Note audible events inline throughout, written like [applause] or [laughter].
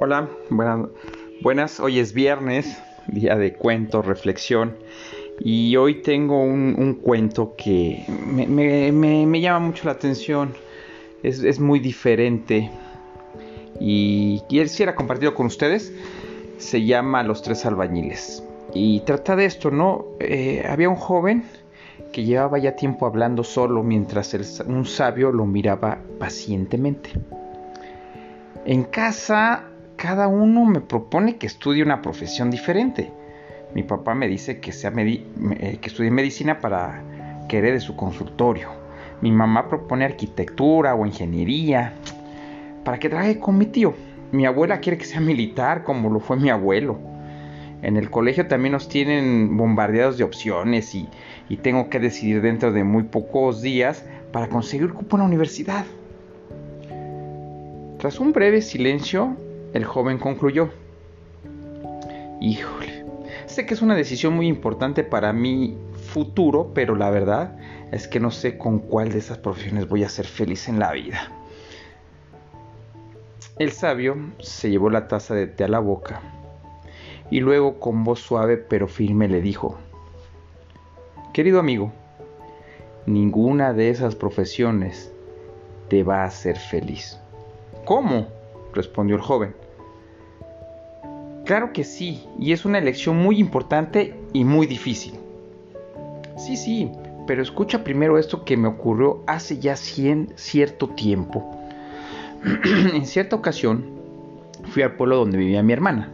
Hola, buenas, hoy es viernes, día de cuento, reflexión. Y hoy tengo un, cuento que me, llama mucho la atención. Es, muy diferente. Y quisiera compartirlo con ustedes. Se llama Los Tres Albañiles. Y trata de esto, ¿no? Eh, había un joven que llevaba ya tiempo hablando solo mientras un sabio lo miraba pacientemente. En casa cada uno me propone que estudie una profesión diferente. Mi papá me dice que, sea eh, que estudie medicina para que de su consultorio. Mi mamá propone arquitectura o ingeniería para que trabaje con mi tío. Mi abuela quiere que sea militar como lo fue mi abuelo. En el colegio también nos tienen bombardeados de opciones y, y tengo que decidir dentro de muy pocos días para conseguir cupo en la universidad. Tras un breve silencio, el joven concluyó. Híjole, sé que es una decisión muy importante para mi futuro, pero la verdad es que no sé con cuál de esas profesiones voy a ser feliz en la vida. El sabio se llevó la taza de té a la boca y luego con voz suave pero firme le dijo, Querido amigo, ninguna de esas profesiones te va a hacer feliz. ¿Cómo? Respondió el joven. Claro que sí, y es una elección muy importante y muy difícil. Sí, sí, pero escucha primero esto que me ocurrió hace ya cierto tiempo. [clears throat] en cierta ocasión fui al pueblo donde vivía mi hermana.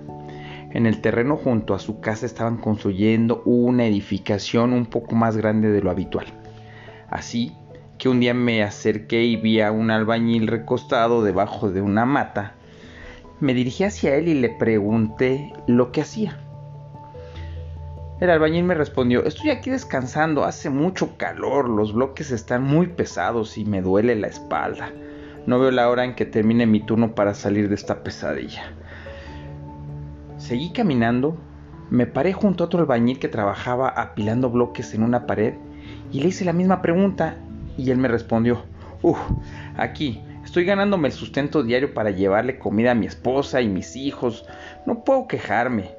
En el terreno junto a su casa estaban construyendo una edificación un poco más grande de lo habitual. Así que un día me acerqué y vi a un albañil recostado debajo de una mata. Me dirigí hacia él y le pregunté lo que hacía. El albañil me respondió, estoy aquí descansando, hace mucho calor, los bloques están muy pesados y me duele la espalda. No veo la hora en que termine mi turno para salir de esta pesadilla. Seguí caminando, me paré junto a otro albañil que trabajaba apilando bloques en una pared y le hice la misma pregunta y él me respondió, uff, aquí, estoy ganándome el sustento diario para llevarle comida a mi esposa y mis hijos, no puedo quejarme,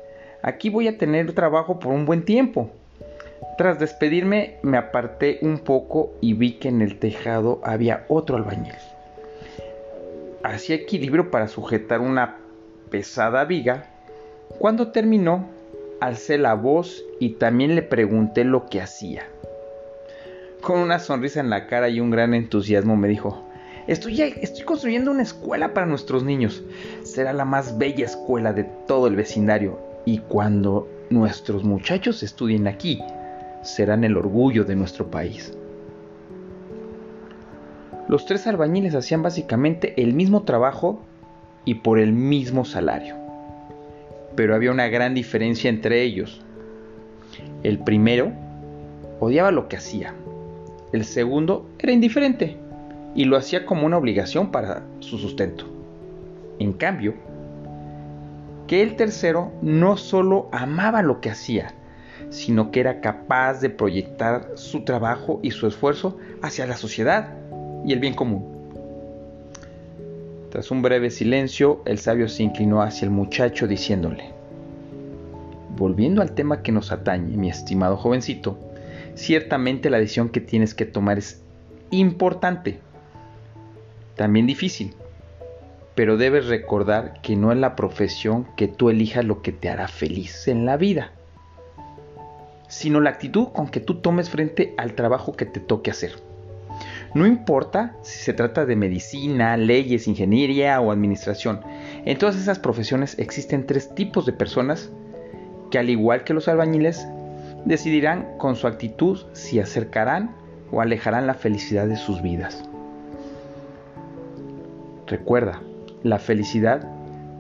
aquí voy a tener trabajo por un buen tiempo. Tras despedirme me aparté un poco y vi que en el tejado había otro albañil. Hacía equilibrio para sujetar una pesada viga. Cuando terminó, alcé la voz y también le pregunté lo que hacía. Con una sonrisa en la cara y un gran entusiasmo me dijo, estoy, construyendo una escuela para nuestros niños. Será la más bella escuela de todo el vecindario. Y cuando nuestros muchachos estudien aquí, serán el orgullo de nuestro país. Los tres albañiles hacían básicamente el mismo trabajo y por el mismo salario. Pero había una gran diferencia entre ellos. El primero odiaba lo que hacía el segundo era indiferente y lo hacía como una obligación para su sustento. En cambio, que el tercero no solo amaba lo que hacía, sino que era capaz de proyectar su trabajo y su esfuerzo hacia la sociedad y el bien común. Tras un breve silencio, el sabio se inclinó hacia el muchacho diciéndole, Volviendo al tema que nos atañe, mi estimado jovencito, ciertamente la decisión que tienes que tomar es importante, también difícil, pero debes recordar que no es la profesión que tú elijas lo que te hará feliz en la vida, sino la actitud con que tú tomes frente al trabajo que te toque hacer. No importa si se trata de medicina, leyes, ingeniería o administración. En todas esas profesiones existen tres tipos de personas que al igual que los albañiles decidirán con su actitud si acercarán o alejarán la felicidad de sus vidas. Recuerda, la felicidad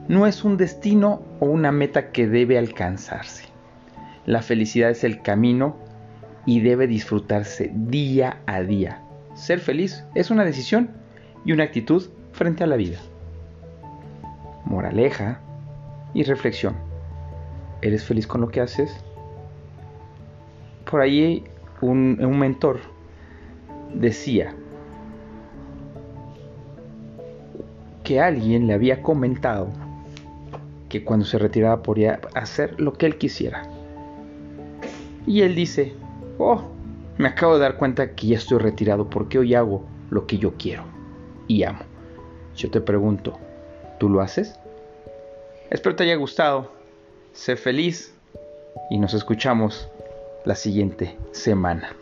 no es un destino o una meta que debe alcanzarse. La felicidad es el camino y debe disfrutarse día a día. Ser feliz es una decisión y una actitud frente a la vida. Moraleja y reflexión. ¿Eres feliz con lo que haces? Por ahí un, un mentor decía que alguien le había comentado que cuando se retiraba podía hacer lo que él quisiera. Y él dice, oh, me acabo de dar cuenta que ya estoy retirado porque hoy hago lo que yo quiero y amo. Yo te pregunto, ¿tú lo haces? Espero te haya gustado. Sé feliz y nos escuchamos la siguiente semana.